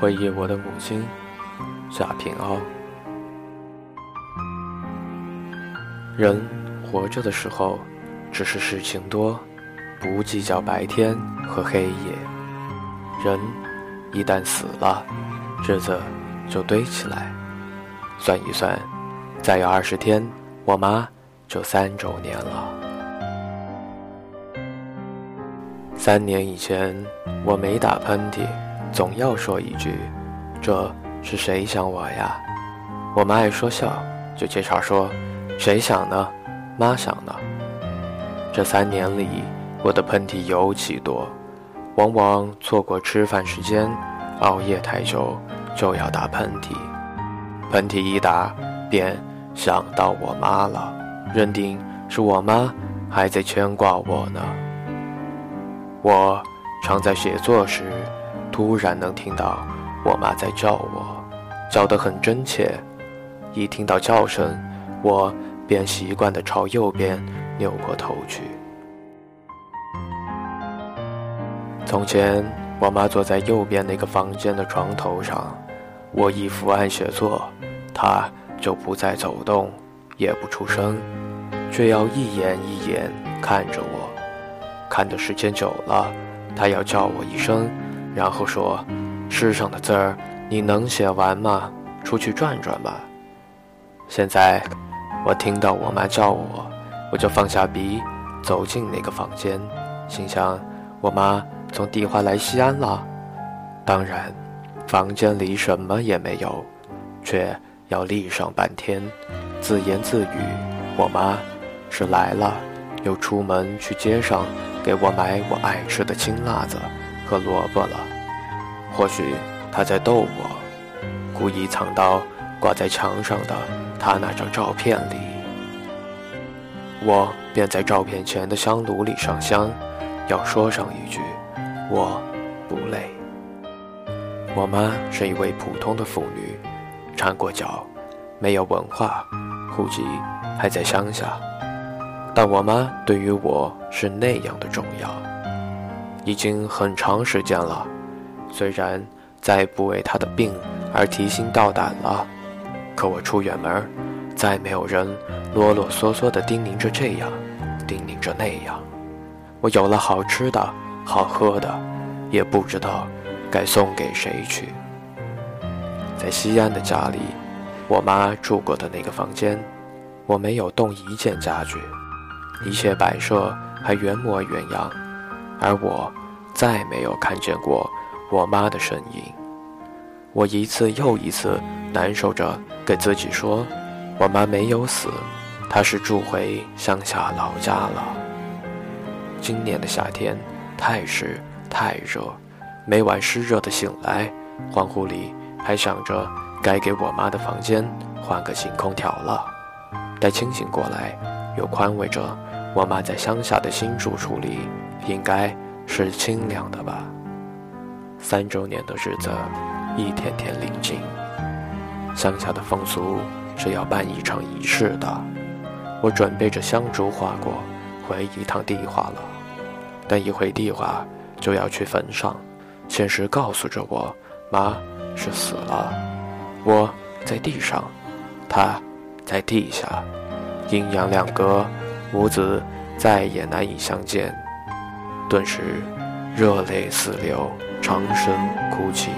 回忆我的母亲贾平凹。人活着的时候，只是事情多，不计较白天和黑夜。人一旦死了，日子就堆起来。算一算，再有二十天，我妈就三周年了。三年以前，我没打喷嚏，总要说一句：“这是谁想我呀？”我妈爱说笑，就介绍说：“谁想呢？妈想呢。”这三年里，我的喷嚏尤其多，往往错过吃饭时间，熬夜太久就要打喷嚏。喷嚏一打，便想到我妈了，认定是我妈还在牵挂我呢。我常在写作时，突然能听到我妈在叫我，叫得很真切。一听到叫声，我便习惯地朝右边扭过头去。从前，我妈坐在右边那个房间的床头上，我一伏案写作，她就不再走动，也不出声，却要一眼一眼看着我。看的时间久了，她要叫我一声，然后说：“诗上的字儿你能写完吗？出去转转吧。”现在，我听到我妈叫我，我就放下笔，走进那个房间，心想：我妈从地花来西安了。当然，房间里什么也没有，却要立上半天，自言自语：“我妈是来了。”又出门去街上。给我买我爱吃的青辣子和萝卜了。或许他在逗我，故意藏到挂在墙上的他那张照片里。我便在照片前的香炉里上香，要说上一句：我不累。我妈是一位普通的妇女，缠过脚，没有文化，户籍还在乡下。但我妈对于我是那样的重要，已经很长时间了。虽然再不为他的病而提心吊胆了，可我出远门，再没有人啰啰嗦嗦地叮咛着这样，叮咛着那样。我有了好吃的、好喝的，也不知道该送给谁去。在西安的家里，我妈住过的那个房间，我没有动一件家具。一切摆设还原模原样，而我再没有看见过我妈的身影。我一次又一次难受着，给自己说：“我妈没有死，她是住回乡下老家了。”今年的夏天太湿太热，每晚湿热的醒来，恍惚里还想着该给我妈的房间换个新空调了。待清醒过来，又宽慰着。我妈在乡下的新住处里，应该是清凉的吧。三周年的日子一天天临近，乡下的风俗是要办一场仪式的。我准备着香烛花果，回一趟地化了。但一回地化，就要去坟上。现实告诉着我，妈是死了。我在地上，她在地下，阴阳两隔。母子再也难以相见，顿时热泪四流，长声哭泣。